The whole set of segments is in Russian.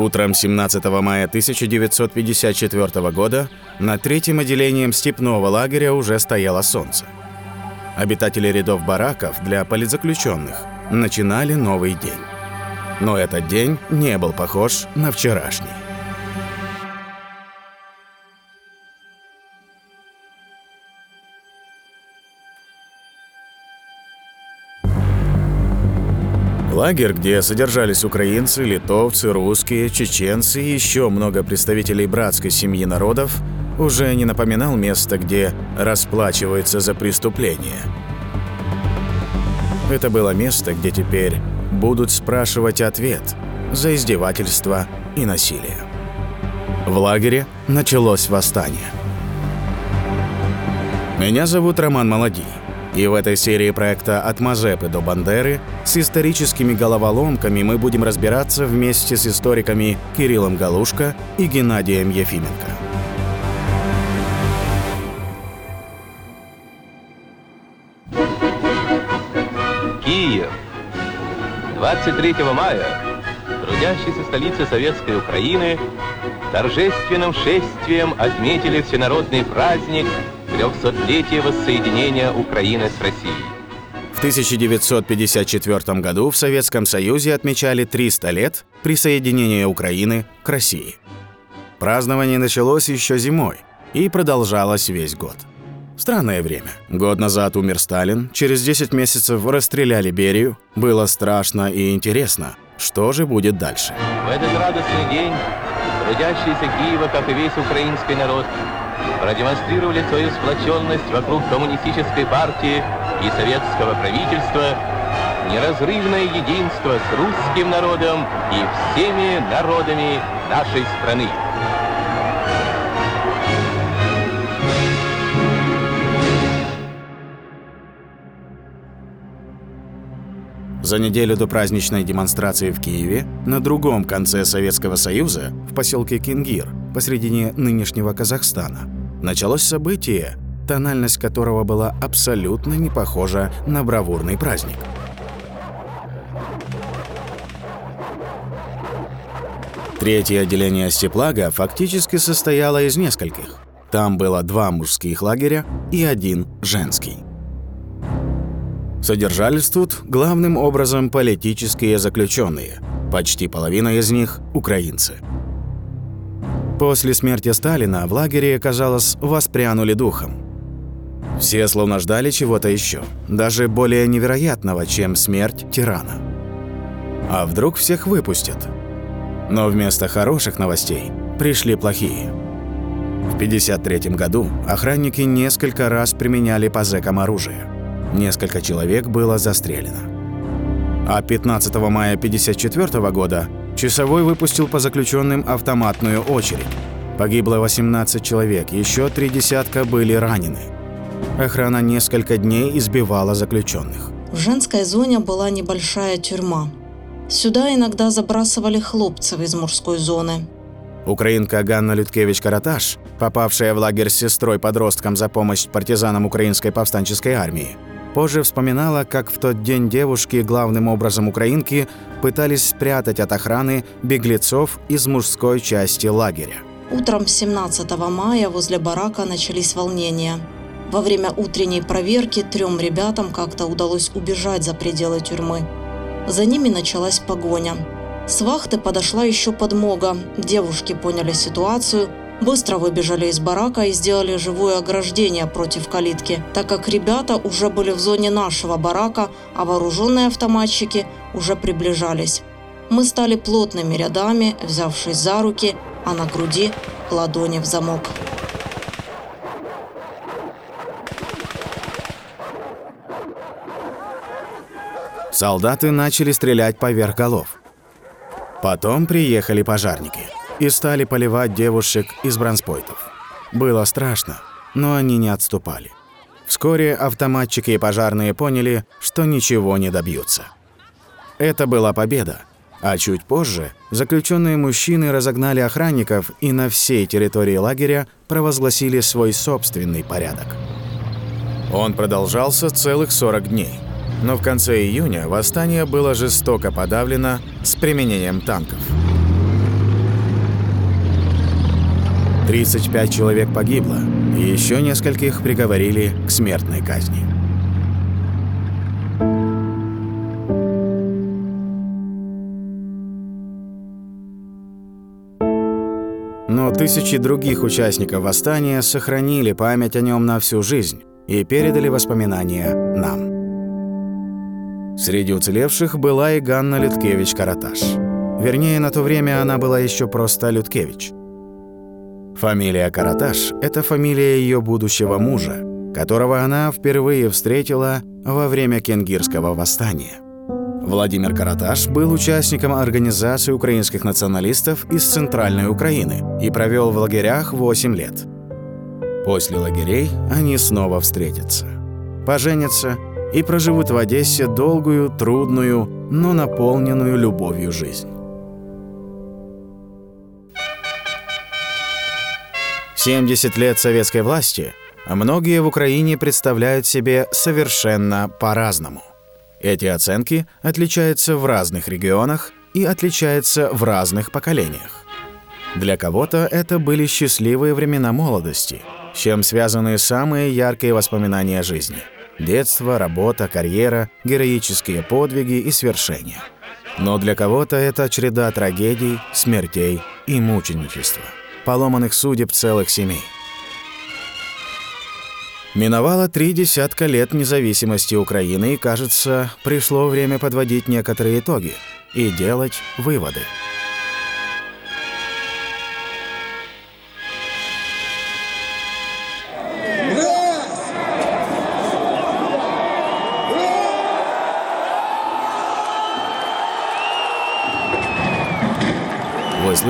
Утром 17 мая 1954 года над третьим отделением степного лагеря уже стояло солнце. Обитатели рядов бараков для политзаключенных начинали новый день. Но этот день не был похож на вчерашний. Лагерь, где содержались украинцы, литовцы, русские, чеченцы и еще много представителей братской семьи народов, уже не напоминал место, где расплачиваются за преступления. Это было место, где теперь будут спрашивать ответ за издевательство и насилие. В лагере началось восстание. Меня зовут Роман Молодий. И в этой серии проекта «От Мазепы до Бандеры» с историческими головоломками мы будем разбираться вместе с историками Кириллом Галушко и Геннадием Ефименко. Киев. 23 мая трудящиеся столицы Советской Украины торжественным шествием отметили всенародный праздник 300-летие воссоединения Украины с Россией. В 1954 году в Советском Союзе отмечали 300 лет присоединения Украины к России. Празднование началось еще зимой и продолжалось весь год. Странное время. Год назад умер Сталин, через 10 месяцев расстреляли Берию. Было страшно и интересно, что же будет дальше. В этот радостный день трудящиеся Киева, как и весь украинский народ, продемонстрировали свою сплоченность вокруг коммунистической партии и советского правительства, неразрывное единство с русским народом и всеми народами нашей страны. За неделю до праздничной демонстрации в Киеве, на другом конце Советского Союза, в поселке Кингир, посредине нынешнего Казахстана, началось событие, тональность которого была абсолютно не похожа на бравурный праздник. Третье отделение Степлага фактически состояло из нескольких. Там было два мужских лагеря и один женский. Содержались тут главным образом политические заключенные. Почти половина из них – украинцы. После смерти Сталина в лагере, казалось, воспрянули духом. Все словно ждали чего-то еще, даже более невероятного, чем смерть тирана. А вдруг всех выпустят? Но вместо хороших новостей пришли плохие. В 1953 году охранники несколько раз применяли по зэкам оружие. Несколько человек было застрелено. А 15 мая 1954 года Часовой выпустил по заключенным автоматную очередь. Погибло 18 человек, еще три десятка были ранены. Охрана несколько дней избивала заключенных. В женской зоне была небольшая тюрьма. Сюда иногда забрасывали хлопцев из мужской зоны. Украинка Ганна Людкевич-Караташ, попавшая в лагерь с сестрой-подростком за помощь партизанам украинской повстанческой армии, Позже вспоминала, как в тот день девушки, главным образом украинки, пытались спрятать от охраны беглецов из мужской части лагеря. Утром 17 мая возле барака начались волнения. Во время утренней проверки трем ребятам как-то удалось убежать за пределы тюрьмы. За ними началась погоня. С вахты подошла еще подмога. Девушки поняли ситуацию – быстро выбежали из барака и сделали живое ограждение против калитки, так как ребята уже были в зоне нашего барака, а вооруженные автоматчики уже приближались. Мы стали плотными рядами, взявшись за руки, а на груди ладони в замок. Солдаты начали стрелять поверх голов. Потом приехали пожарники – и стали поливать девушек из бронспойтов. Было страшно, но они не отступали. Вскоре автоматчики и пожарные поняли, что ничего не добьются. Это была победа, а чуть позже заключенные мужчины разогнали охранников и на всей территории лагеря провозгласили свой собственный порядок. Он продолжался целых 40 дней. Но в конце июня восстание было жестоко подавлено с применением танков. 35 человек погибло, и еще нескольких приговорили к смертной казни. Но тысячи других участников восстания сохранили память о нем на всю жизнь и передали воспоминания нам. Среди уцелевших была и Ганна Людкевич-Караташ. Вернее, на то время она была еще просто Людкевич. Фамилия Караташ – это фамилия ее будущего мужа, которого она впервые встретила во время Кенгирского восстания. Владимир Караташ был участником организации украинских националистов из Центральной Украины и провел в лагерях 8 лет. После лагерей они снова встретятся, поженятся и проживут в Одессе долгую, трудную, но наполненную любовью жизнь. Семьдесят лет советской власти а многие в Украине представляют себе совершенно по-разному. Эти оценки отличаются в разных регионах и отличаются в разных поколениях. Для кого-то это были счастливые времена молодости, с чем связаны самые яркие воспоминания жизни – Детство, работа, карьера, героические подвиги и свершения. Но для кого-то это череда трагедий, смертей и мученичества, поломанных судеб целых семей. Миновало три десятка лет независимости Украины, и, кажется, пришло время подводить некоторые итоги и делать выводы.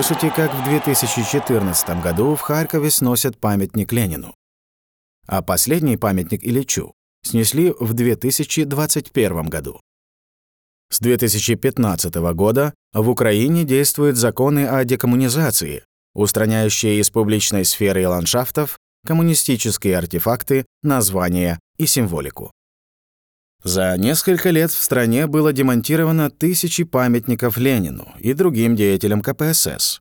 Слышите, как в 2014 году в Харькове сносят памятник Ленину. А последний памятник Ильичу снесли в 2021 году. С 2015 года в Украине действуют законы о декоммунизации, устраняющие из публичной сферы и ландшафтов коммунистические артефакты, названия и символику. За несколько лет в стране было демонтировано тысячи памятников Ленину и другим деятелям КПСС.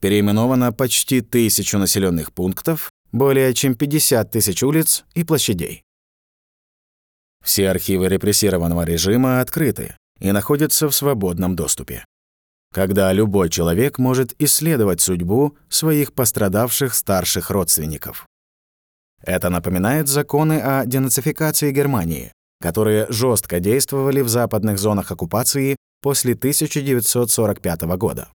Переименовано почти тысячу населенных пунктов, более чем 50 тысяч улиц и площадей. Все архивы репрессированного режима открыты и находятся в свободном доступе. Когда любой человек может исследовать судьбу своих пострадавших старших родственников. Это напоминает законы о денацификации Германии, которые жестко действовали в западных зонах оккупации после 1945 года.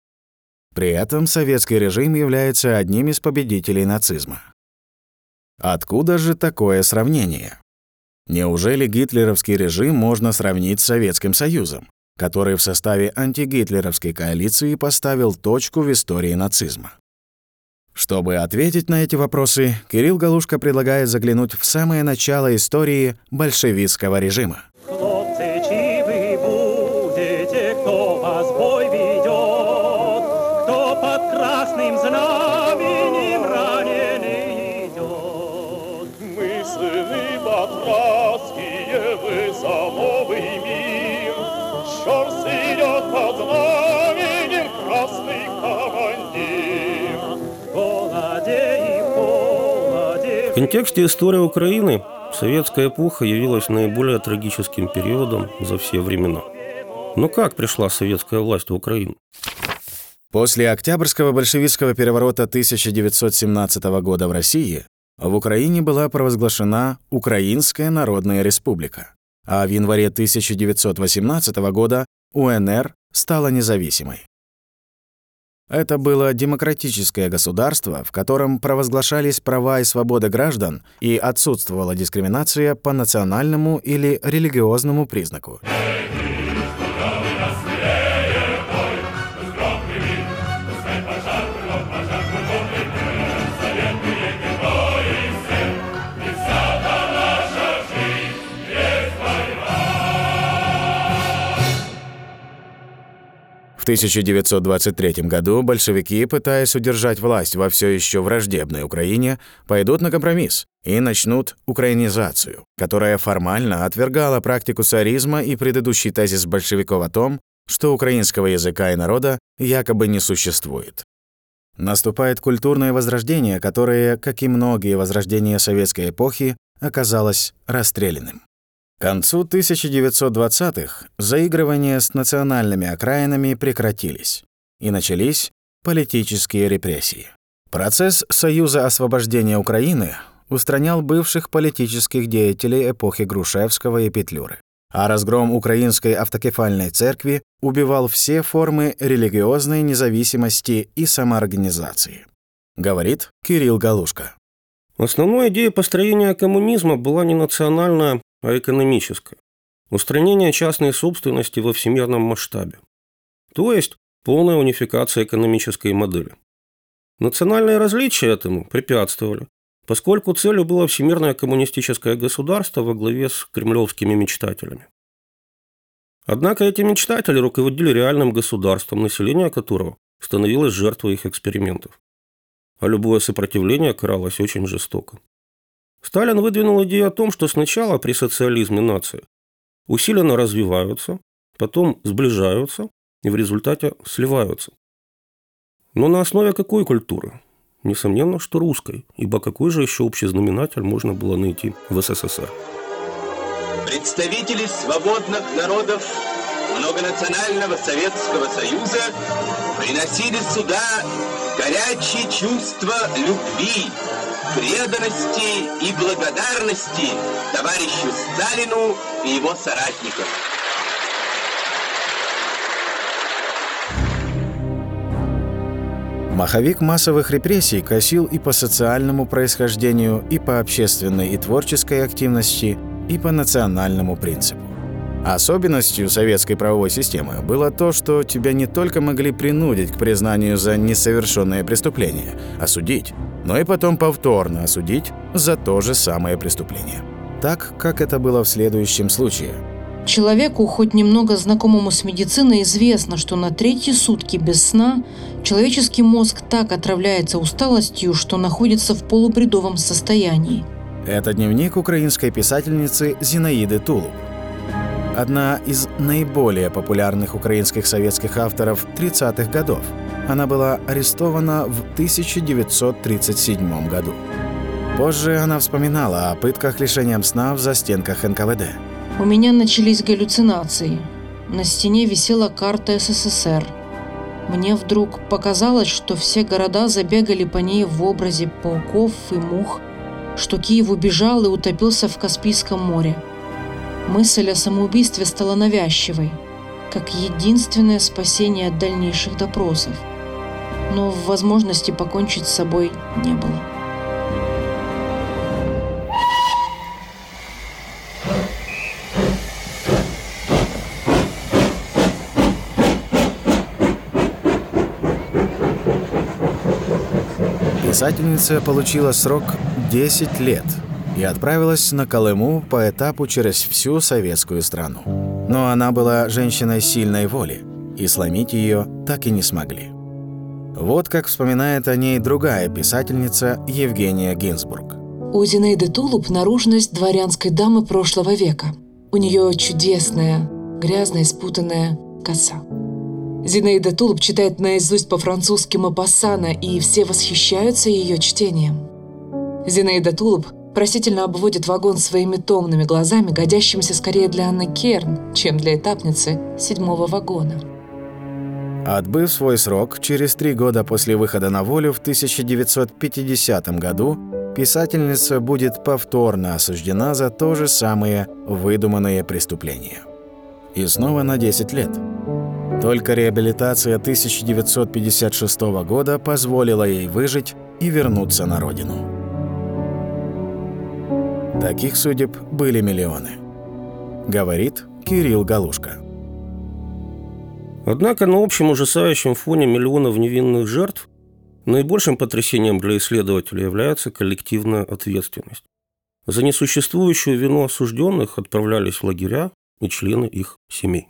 При этом советский режим является одним из победителей нацизма. Откуда же такое сравнение? Неужели гитлеровский режим можно сравнить с Советским Союзом, который в составе антигитлеровской коалиции поставил точку в истории нацизма? Чтобы ответить на эти вопросы, Кирилл Галушка предлагает заглянуть в самое начало истории большевистского режима. Хлопцы, вы будете, кто вас бой ведет, кто под красным знаменем раненый идет. Мы сыны батрацкие, вы за новый мир. Щорс идет под знаменем В контексте истории Украины советская эпоха явилась наиболее трагическим периодом за все времена. Но как пришла советская власть в Украину? После Октябрьского большевистского переворота 1917 года в России в Украине была провозглашена Украинская Народная Республика, а в январе 1918 года УНР стала независимой. Это было демократическое государство, в котором провозглашались права и свободы граждан и отсутствовала дискриминация по национальному или религиозному признаку. В 1923 году большевики, пытаясь удержать власть во все еще враждебной Украине, пойдут на компромисс и начнут украинизацию, которая формально отвергала практику царизма и предыдущий тезис большевиков о том, что украинского языка и народа якобы не существует. Наступает культурное возрождение, которое, как и многие возрождения советской эпохи, оказалось расстрелянным. К концу 1920-х заигрывания с национальными окраинами прекратились, и начались политические репрессии. Процесс Союза освобождения Украины устранял бывших политических деятелей эпохи Грушевского и Петлюры, а разгром Украинской автокефальной церкви убивал все формы религиозной независимости и самоорганизации. Говорит Кирилл Галушка. Основной идеей построения коммунизма была не национальная, а экономическая. Устранение частной собственности во всемирном масштабе. То есть полная унификация экономической модели. Национальные различия этому препятствовали, поскольку целью было всемирное коммунистическое государство во главе с кремлевскими мечтателями. Однако эти мечтатели руководили реальным государством, население которого становилось жертвой их экспериментов. А любое сопротивление каралось очень жестоко. Сталин выдвинул идею о том, что сначала при социализме нации усиленно развиваются, потом сближаются и в результате сливаются. Но на основе какой культуры? Несомненно, что русской, ибо какой же еще общий знаменатель можно было найти в СССР? Представители свободных народов многонационального Советского Союза приносили сюда горячие чувства любви, преданности и благодарности товарищу Сталину и его соратникам. Маховик массовых репрессий косил и по социальному происхождению, и по общественной и творческой активности, и по национальному принципу. Особенностью советской правовой системы было то, что тебя не только могли принудить к признанию за несовершенное преступление, осудить, но и потом повторно осудить за то же самое преступление. Так, как это было в следующем случае – Человеку, хоть немного знакомому с медициной, известно, что на третьи сутки без сна человеческий мозг так отравляется усталостью, что находится в полубредовом состоянии. Это дневник украинской писательницы Зинаиды Тулуб. Одна из наиболее популярных украинских советских авторов 30-х годов. Она была арестована в 1937 году. Позже она вспоминала о пытках лишением сна в застенках НКВД. У меня начались галлюцинации. На стене висела карта СССР. Мне вдруг показалось, что все города забегали по ней в образе пауков и мух, что Киев убежал и утопился в Каспийском море. Мысль о самоубийстве стала навязчивой, как единственное спасение от дальнейших допросов. Но возможности покончить с собой не было. Писательница получила срок 10 лет и отправилась на Колыму по этапу через всю советскую страну. Но она была женщиной сильной воли, и сломить ее так и не смогли. Вот как вспоминает о ней другая писательница Евгения Гинзбург. У Зинаиды Тулуп наружность дворянской дамы прошлого века. У нее чудесная, грязная, спутанная коса. Зинаида Тулуп читает наизусть по-французски Мапассана, и все восхищаются ее чтением. Зинаида Тулуп просительно обводит вагон своими томными глазами, годящимися скорее для Анны Керн, чем для этапницы седьмого вагона. Отбыв свой срок, через три года после выхода на волю в 1950 году писательница будет повторно осуждена за то же самое выдуманное преступление. И снова на 10 лет – только реабилитация 1956 года позволила ей выжить и вернуться на родину. Таких судеб были миллионы. Говорит Кирилл Галушка. Однако на общем ужасающем фоне миллионов невинных жертв наибольшим потрясением для исследователя является коллективная ответственность. За несуществующую вину осужденных отправлялись в лагеря и члены их семей.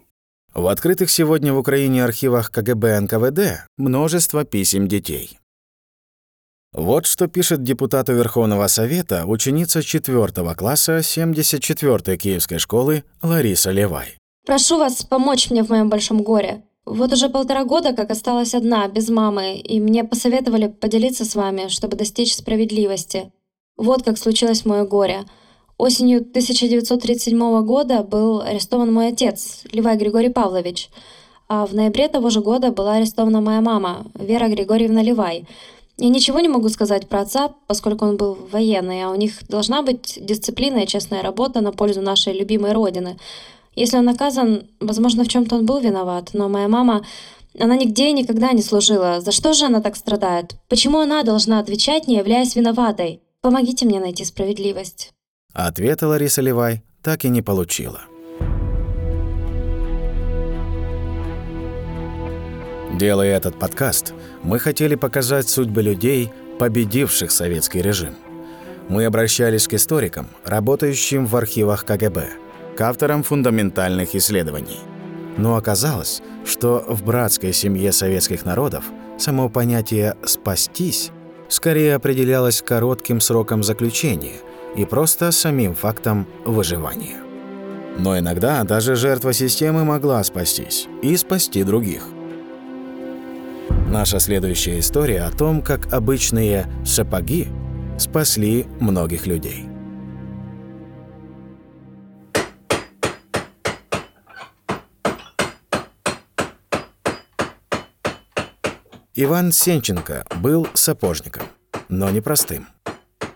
В открытых сегодня в Украине архивах КГБ НКВД множество писем детей. Вот что пишет депутату Верховного Совета ученица 4 класса 74-й Киевской школы Лариса Левай. Прошу вас помочь мне в моем большом горе. Вот уже полтора года, как осталась одна, без мамы, и мне посоветовали поделиться с вами, чтобы достичь справедливости. Вот как случилось мое горе. Осенью 1937 года был арестован мой отец, Левай Григорий Павлович. А в ноябре того же года была арестована моя мама, Вера Григорьевна Левай. Я ничего не могу сказать про отца, поскольку он был военный, а у них должна быть дисциплина и честная работа на пользу нашей любимой Родины – если он наказан, возможно, в чем-то он был виноват, но моя мама, она нигде и никогда не служила. За что же она так страдает? Почему она должна отвечать, не являясь виноватой? Помогите мне найти справедливость. Ответа Лариса Левай так и не получила. Делая этот подкаст, мы хотели показать судьбы людей, победивших советский режим. Мы обращались к историкам, работающим в архивах КГБ – к авторам фундаментальных исследований. Но оказалось, что в братской семье советских народов само понятие «спастись» скорее определялось коротким сроком заключения и просто самим фактом выживания. Но иногда даже жертва системы могла спастись и спасти других. Наша следующая история о том, как обычные сапоги спасли многих людей. Иван Сенченко был сапожником, но не простым.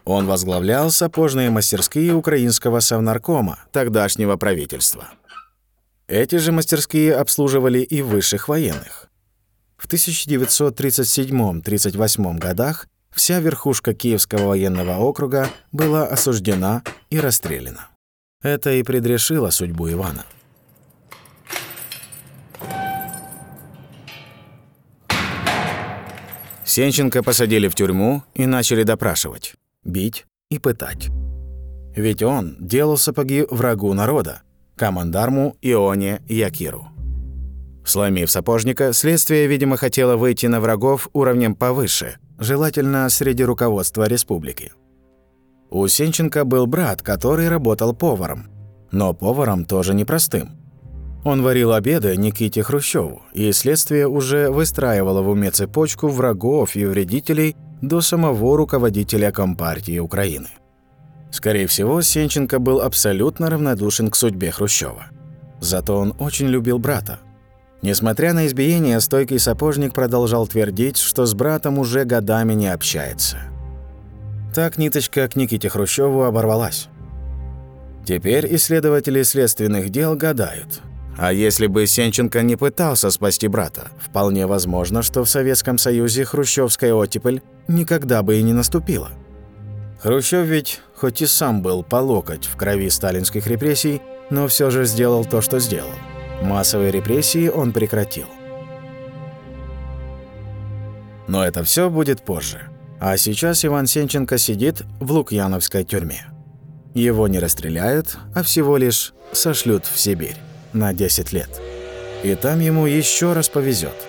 Он возглавлял сапожные мастерские украинского совнаркома, тогдашнего правительства. Эти же мастерские обслуживали и высших военных. В 1937-38 годах вся верхушка Киевского военного округа была осуждена и расстреляна. Это и предрешило судьбу Ивана. Сенченко посадили в тюрьму и начали допрашивать, бить и пытать. Ведь он делал сапоги врагу народа, командарму Ионе Якиру. Сломив сапожника, следствие, видимо, хотело выйти на врагов уровнем повыше, желательно среди руководства республики. У Сенченко был брат, который работал поваром. Но поваром тоже непростым. Он варил обеды Никите Хрущеву, и следствие уже выстраивало в уме цепочку врагов и вредителей до самого руководителя Компартии Украины. Скорее всего, Сенченко был абсолютно равнодушен к судьбе Хрущева. Зато он очень любил брата. Несмотря на избиение, стойкий сапожник продолжал твердить, что с братом уже годами не общается. Так ниточка к Никите Хрущеву оборвалась. Теперь исследователи следственных дел гадают, а если бы Сенченко не пытался спасти брата, вполне возможно, что в Советском Союзе хрущевская оттепель никогда бы и не наступила. Хрущев ведь, хоть и сам был по локоть в крови сталинских репрессий, но все же сделал то, что сделал. Массовые репрессии он прекратил. Но это все будет позже. А сейчас Иван Сенченко сидит в Лукьяновской тюрьме. Его не расстреляют, а всего лишь сошлют в Сибирь на 10 лет. И там ему еще раз повезет.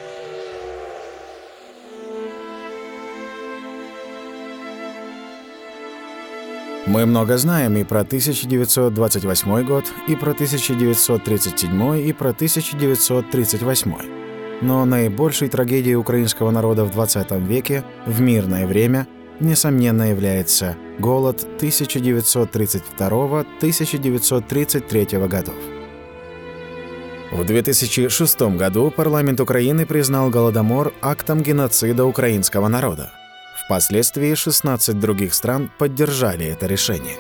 Мы много знаем и про 1928 год, и про 1937, и про 1938. Но наибольшей трагедией украинского народа в 20 веке, в мирное время, несомненно является голод 1932-1933 годов. В 2006 году парламент Украины признал Голодомор актом геноцида украинского народа. Впоследствии 16 других стран поддержали это решение.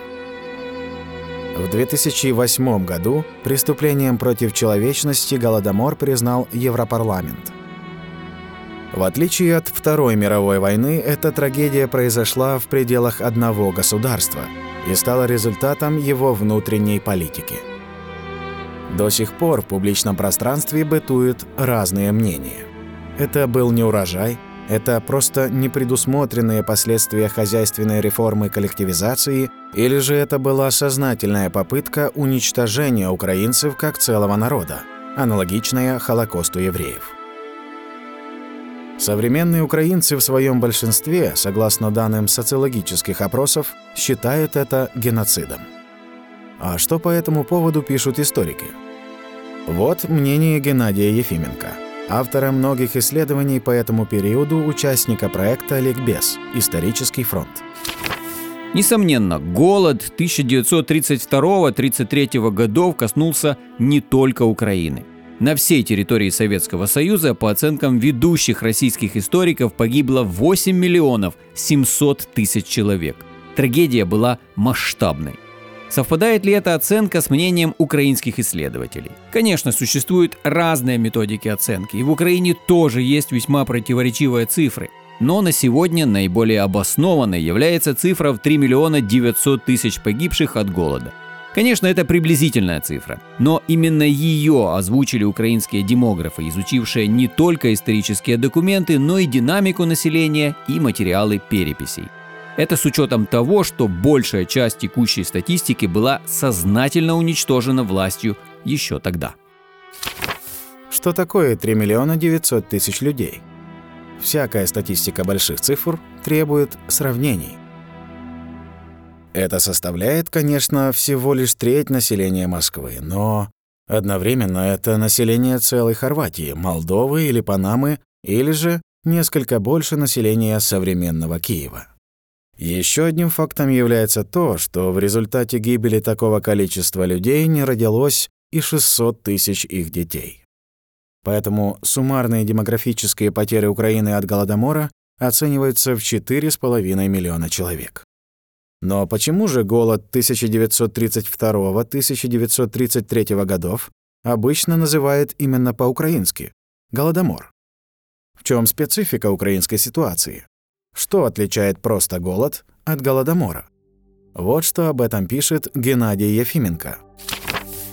В 2008 году преступлением против человечности Голодомор признал Европарламент. В отличие от Второй мировой войны, эта трагедия произошла в пределах одного государства и стала результатом его внутренней политики – до сих пор в публичном пространстве бытуют разные мнения. Это был не урожай, это просто непредусмотренные последствия хозяйственной реформы коллективизации, или же это была сознательная попытка уничтожения украинцев как целого народа, аналогичная Холокосту евреев. Современные украинцы в своем большинстве, согласно данным социологических опросов, считают это геноцидом. А что по этому поводу пишут историки? Вот мнение Геннадия Ефименко. Автора многих исследований по этому периоду участника проекта «Ликбез. Исторический фронт». Несомненно, голод 1932-33 годов коснулся не только Украины. На всей территории Советского Союза, по оценкам ведущих российских историков, погибло 8 миллионов 700 тысяч человек. Трагедия была масштабной. Совпадает ли эта оценка с мнением украинских исследователей? Конечно, существуют разные методики оценки, и в Украине тоже есть весьма противоречивые цифры. Но на сегодня наиболее обоснованной является цифра в 3 миллиона 900 тысяч погибших от голода. Конечно, это приблизительная цифра, но именно ее озвучили украинские демографы, изучившие не только исторические документы, но и динамику населения и материалы переписей. Это с учетом того, что большая часть текущей статистики была сознательно уничтожена властью еще тогда. Что такое 3 миллиона 900 тысяч людей? Всякая статистика больших цифр требует сравнений. Это составляет, конечно, всего лишь треть населения Москвы, но одновременно это население целой Хорватии, Молдовы или Панамы, или же несколько больше населения современного Киева. Еще одним фактом является то, что в результате гибели такого количества людей не родилось и 600 тысяч их детей. Поэтому суммарные демографические потери Украины от Голодомора оцениваются в 4,5 миллиона человек. Но почему же голод 1932-1933 годов обычно называют именно по-украински – Голодомор? В чем специфика украинской ситуации? Что отличает просто голод от Голодомора? Вот что об этом пишет Геннадий Ефименко.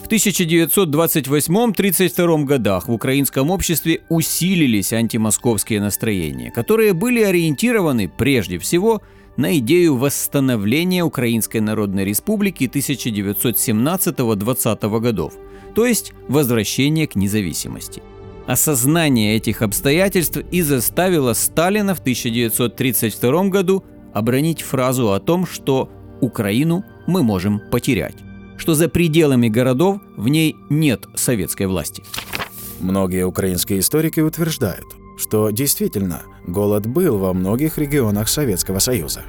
В 1928-32 годах в украинском обществе усилились антимосковские настроения, которые были ориентированы прежде всего на идею восстановления Украинской Народной Республики 1917-20 годов, то есть возвращения к независимости. Осознание этих обстоятельств и заставило Сталина в 1932 году обронить фразу о том, что Украину мы можем потерять, что за пределами городов в ней нет советской власти. Многие украинские историки утверждают, что действительно голод был во многих регионах Советского Союза.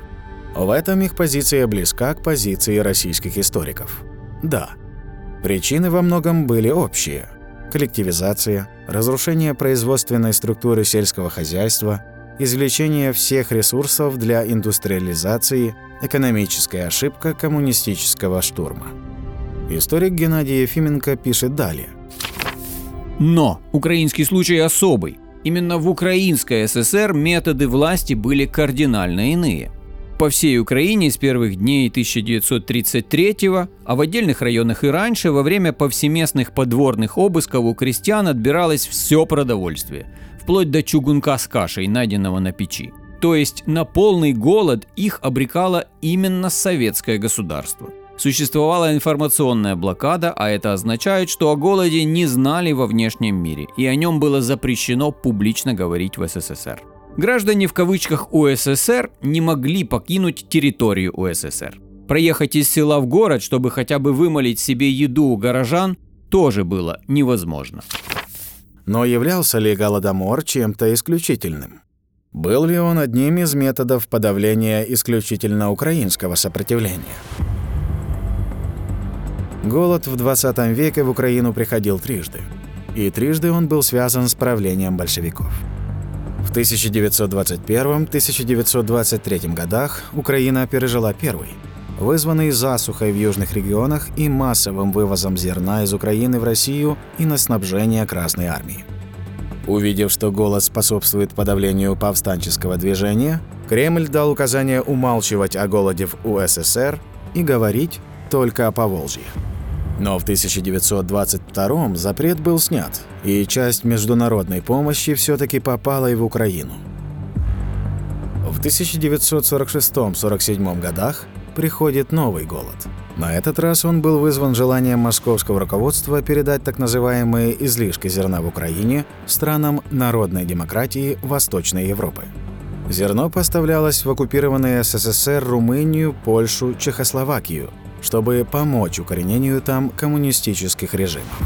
В этом их позиция близка к позиции российских историков. Да, причины во многом были общие. Коллективизация, разрушение производственной структуры сельского хозяйства, извлечение всех ресурсов для индустриализации, экономическая ошибка коммунистического штурма. Историк Геннадий Ефименко пишет далее. Но украинский случай особый. Именно в Украинской ССР методы власти были кардинально иные. По всей Украине с первых дней 1933 а в отдельных районах и раньше, во время повсеместных подворных обысков у крестьян отбиралось все продовольствие, вплоть до чугунка с кашей, найденного на печи. То есть на полный голод их обрекало именно советское государство. Существовала информационная блокада, а это означает, что о голоде не знали во внешнем мире, и о нем было запрещено публично говорить в СССР. Граждане в кавычках УССР не могли покинуть территорию УССР. Проехать из села в город, чтобы хотя бы вымолить себе еду у горожан, тоже было невозможно. Но являлся ли Голодомор чем-то исключительным? Был ли он одним из методов подавления исключительно украинского сопротивления? Голод в 20 веке в Украину приходил трижды. И трижды он был связан с правлением большевиков. В 1921-1923 годах Украина пережила первый, вызванный засухой в южных регионах и массовым вывозом зерна из Украины в Россию и на снабжение Красной Армии. Увидев, что голод способствует подавлению повстанческого движения, Кремль дал указание умалчивать о голоде в УССР и говорить только о Поволжье. Но в 1922 запрет был снят, и часть международной помощи все-таки попала и в Украину. В 1946-47 годах приходит новый голод. На этот раз он был вызван желанием московского руководства передать так называемые излишки зерна в Украине странам народной демократии Восточной Европы. Зерно поставлялось в оккупированные СССР Румынию, Польшу, Чехословакию – чтобы помочь укоренению там коммунистических режимов.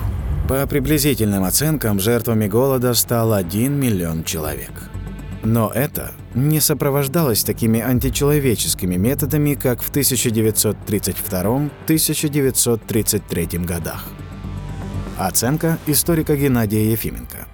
По приблизительным оценкам, жертвами голода стал 1 миллион человек. Но это не сопровождалось такими античеловеческими методами, как в 1932-1933 годах. Оценка историка Геннадия Ефименко.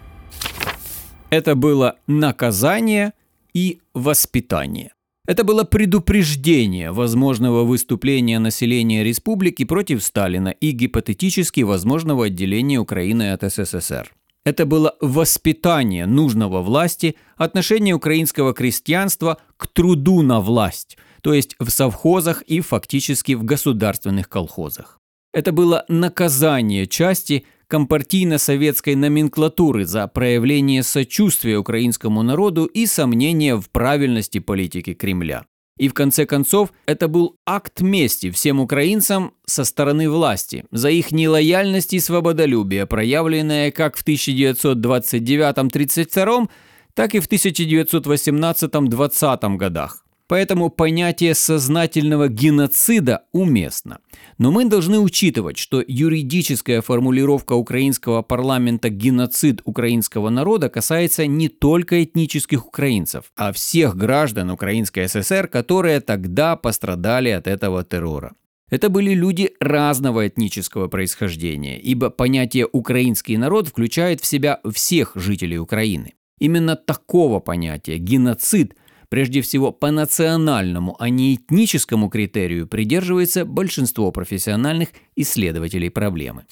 Это было наказание и воспитание. Это было предупреждение возможного выступления населения республики против Сталина и гипотетически возможного отделения Украины от СССР. Это было воспитание нужного власти отношения украинского крестьянства к труду на власть, то есть в совхозах и фактически в государственных колхозах. Это было наказание части компартийно-советской номенклатуры за проявление сочувствия украинскому народу и сомнения в правильности политики Кремля. И в конце концов, это был акт мести всем украинцам со стороны власти за их нелояльность и свободолюбие, проявленное как в 1929-32, так и в 1918-20 годах. Поэтому понятие сознательного геноцида уместно. Но мы должны учитывать, что юридическая формулировка украинского парламента «геноцид украинского народа» касается не только этнических украинцев, а всех граждан Украинской ССР, которые тогда пострадали от этого террора. Это были люди разного этнического происхождения, ибо понятие «украинский народ» включает в себя всех жителей Украины. Именно такого понятия «геноцид» – Прежде всего, по национальному, а не этническому критерию придерживается большинство профессиональных исследователей проблемы.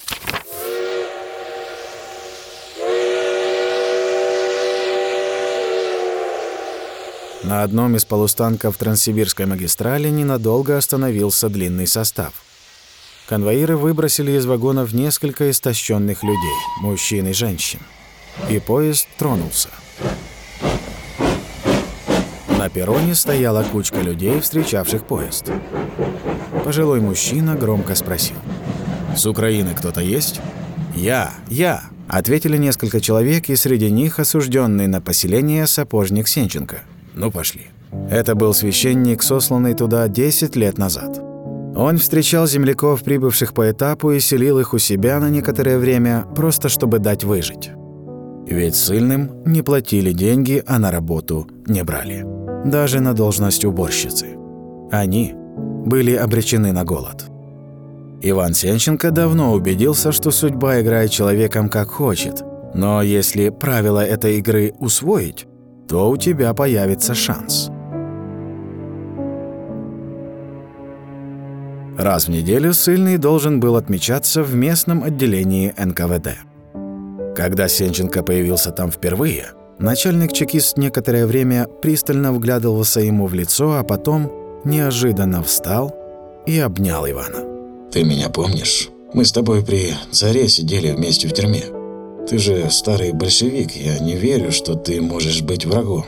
На одном из полустанков Транссибирской магистрали ненадолго остановился длинный состав. Конвоиры выбросили из вагонов несколько истощенных людей, мужчин и женщин. И поезд тронулся. На перроне стояла кучка людей, встречавших поезд. Пожилой мужчина громко спросил. «С Украины кто-то есть?» «Я, я!» – ответили несколько человек, и среди них осужденный на поселение сапожник Сенченко. «Ну, пошли». Это был священник, сосланный туда 10 лет назад. Он встречал земляков, прибывших по этапу, и селил их у себя на некоторое время, просто чтобы дать выжить. Ведь сыльным не платили деньги, а на работу не брали даже на должность уборщицы. Они были обречены на голод. Иван Сенченко давно убедился, что судьба играет человеком как хочет, но если правила этой игры усвоить, то у тебя появится шанс. Раз в неделю Сыльный должен был отмечаться в местном отделении НКВД. Когда Сенченко появился там впервые – Начальник-чекист некоторое время пристально вглядывался ему в лицо, а потом неожиданно встал и обнял Ивана. «Ты меня помнишь? Мы с тобой при царе сидели вместе в тюрьме. Ты же старый большевик, я не верю, что ты можешь быть врагом.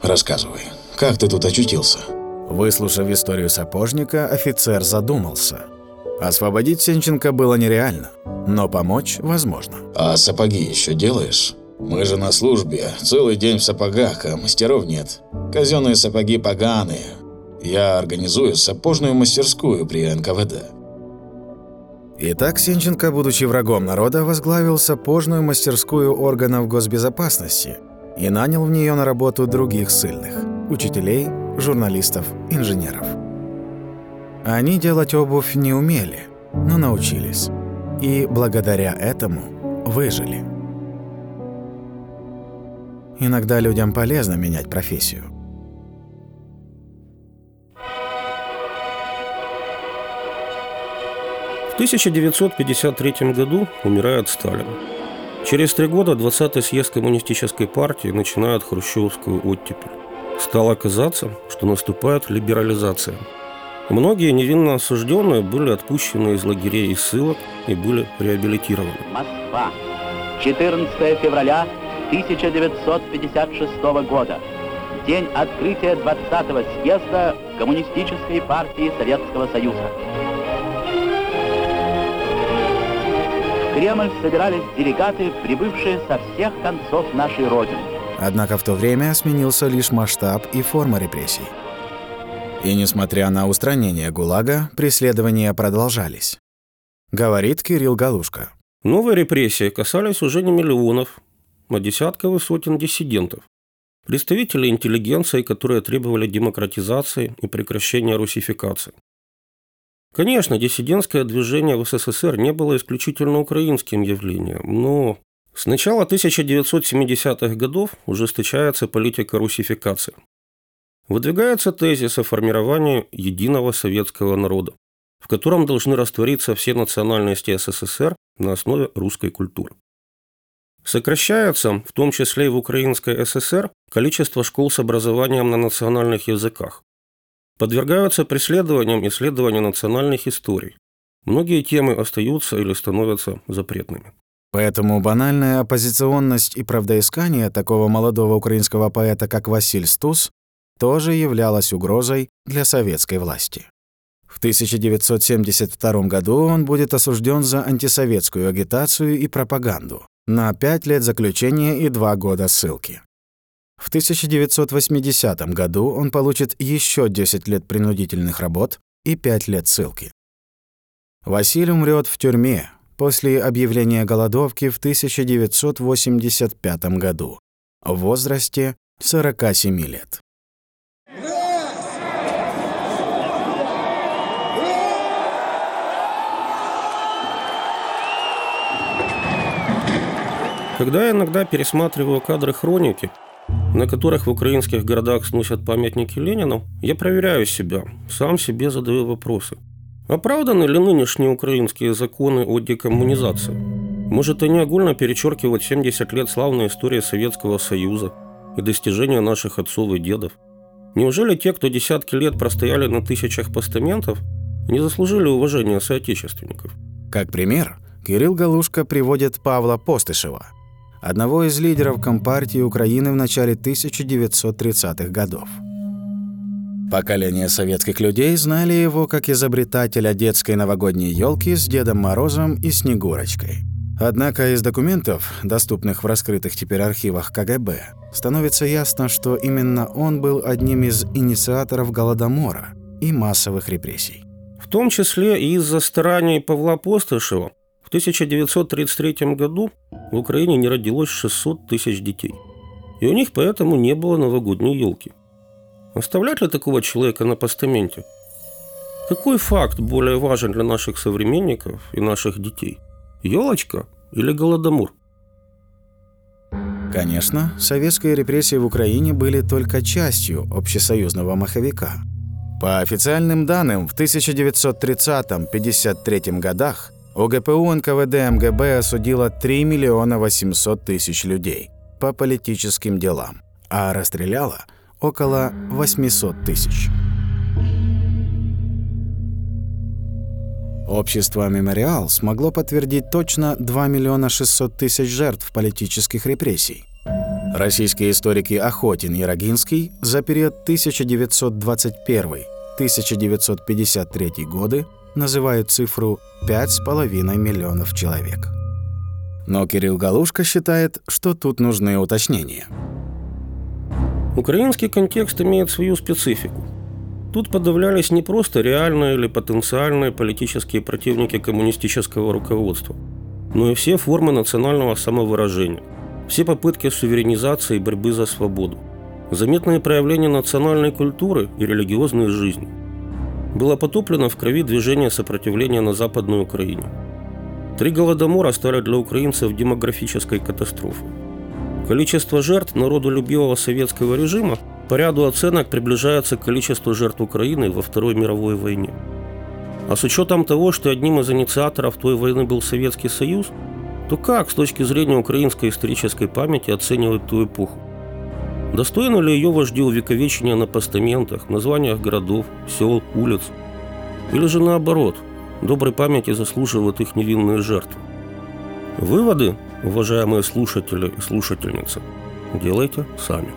Рассказывай, как ты тут очутился?» Выслушав историю сапожника, офицер задумался. Освободить Сенченко было нереально, но помочь возможно. «А сапоги еще делаешь?» Мы же на службе, целый день в сапогах, а мастеров нет. Казенные сапоги поганые. Я организую сапожную мастерскую при НКВД. Итак, Сенченко, будучи врагом народа, возглавил сапожную мастерскую органов госбезопасности и нанял в нее на работу других сильных – учителей, журналистов, инженеров. Они делать обувь не умели, но научились. И благодаря этому выжили. Иногда людям полезно менять профессию. В 1953 году умирает Сталин. Через три года 20-й съезд коммунистической партии начинает хрущевскую оттепель. Стало казаться, что наступает либерализация. Многие невинно осужденные были отпущены из лагерей и ссылок и были реабилитированы. Москва. 14 февраля 1956 года, день открытия 20-го съезда Коммунистической партии Советского Союза. В Кремль собирались делегаты, прибывшие со всех концов нашей Родины. Однако в то время сменился лишь масштаб и форма репрессий. И несмотря на устранение ГУЛАГа, преследования продолжались. Говорит Кирилл Галушка. Новые репрессии касались уже не миллионов, а десятков и сотен диссидентов, представителей интеллигенции, которые требовали демократизации и прекращения русификации. Конечно, диссидентское движение в СССР не было исключительно украинским явлением, но с начала 1970-х годов ужесточается политика русификации. Выдвигается тезис о формировании единого советского народа, в котором должны раствориться все национальности СССР на основе русской культуры. Сокращается, в том числе и в Украинской ССР, количество школ с образованием на национальных языках. Подвергаются преследованиям исследования национальных историй. Многие темы остаются или становятся запретными. Поэтому банальная оппозиционность и правдоискание такого молодого украинского поэта, как Василь Стус, тоже являлась угрозой для советской власти. В 1972 году он будет осужден за антисоветскую агитацию и пропаганду на 5 лет заключения и 2 года ссылки. В 1980 году он получит еще 10 лет принудительных работ и 5 лет ссылки. Василий умрет в тюрьме после объявления голодовки в 1985 году в возрасте 47 лет. Когда я иногда пересматриваю кадры хроники, на которых в украинских городах сносят памятники Ленину, я проверяю себя, сам себе задаю вопросы. Оправданы ли нынешние украинские законы о декоммунизации? Может, они огульно перечеркивают 70 лет славной истории Советского Союза и достижения наших отцов и дедов? Неужели те, кто десятки лет простояли на тысячах постаментов, не заслужили уважения соотечественников? Как пример, Кирилл Галушка приводит Павла Постышева – одного из лидеров Компартии Украины в начале 1930-х годов. Поколение советских людей знали его как изобретателя детской новогодней елки с Дедом Морозом и Снегурочкой. Однако из документов, доступных в раскрытых теперь архивах КГБ, становится ясно, что именно он был одним из инициаторов Голодомора и массовых репрессий. В том числе и из-за стараний Павла Постышева 1933 году в Украине не родилось 600 тысяч детей. И у них поэтому не было новогодней елки. Оставлять ли такого человека на постаменте? Какой факт более важен для наших современников и наших детей? Елочка или голодомор? Конечно, советские репрессии в Украине были только частью общесоюзного маховика. По официальным данным, в 1930-53 годах ОГПУ НКВД МГБ осудило 3 миллиона 800 тысяч людей по политическим делам, а расстреляло около 800 тысяч. Общество «Мемориал» смогло подтвердить точно 2 миллиона 600 тысяч жертв политических репрессий. Российские историки Охотин и Рогинский за период 1921-1953 годы называют цифру 5,5 миллионов человек. Но Кирилл Галушка считает, что тут нужны уточнения. Украинский контекст имеет свою специфику. Тут подавлялись не просто реальные или потенциальные политические противники коммунистического руководства, но и все формы национального самовыражения, все попытки суверенизации и борьбы за свободу, заметные проявления национальной культуры и религиозной жизни – было потоплено в крови движение сопротивления на Западной Украине. Три голодомора стали для украинцев демографической катастрофой. Количество жертв народолюбивого советского режима по ряду оценок приближается к количеству жертв Украины во Второй мировой войне. А с учетом того, что одним из инициаторов той войны был Советский Союз, то как с точки зрения украинской исторической памяти оценивать ту эпоху? Достойно ли ее вожди увековечения на постаментах, названиях городов, сел, улиц? Или же наоборот, доброй памяти заслуживают их невинные жертвы? Выводы, уважаемые слушатели и слушательницы, делайте сами.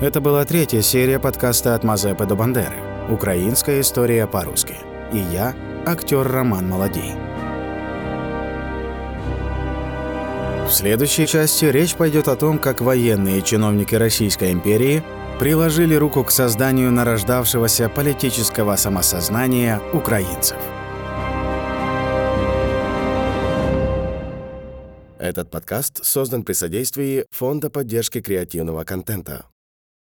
Это была третья серия подкаста «От Мазепы до Бандеры. Украинская история по-русски». И я, актер Роман Молодей. В следующей части речь пойдет о том, как военные чиновники Российской империи приложили руку к созданию нарождавшегося политического самосознания украинцев. Этот подкаст создан при содействии Фонда поддержки креативного контента.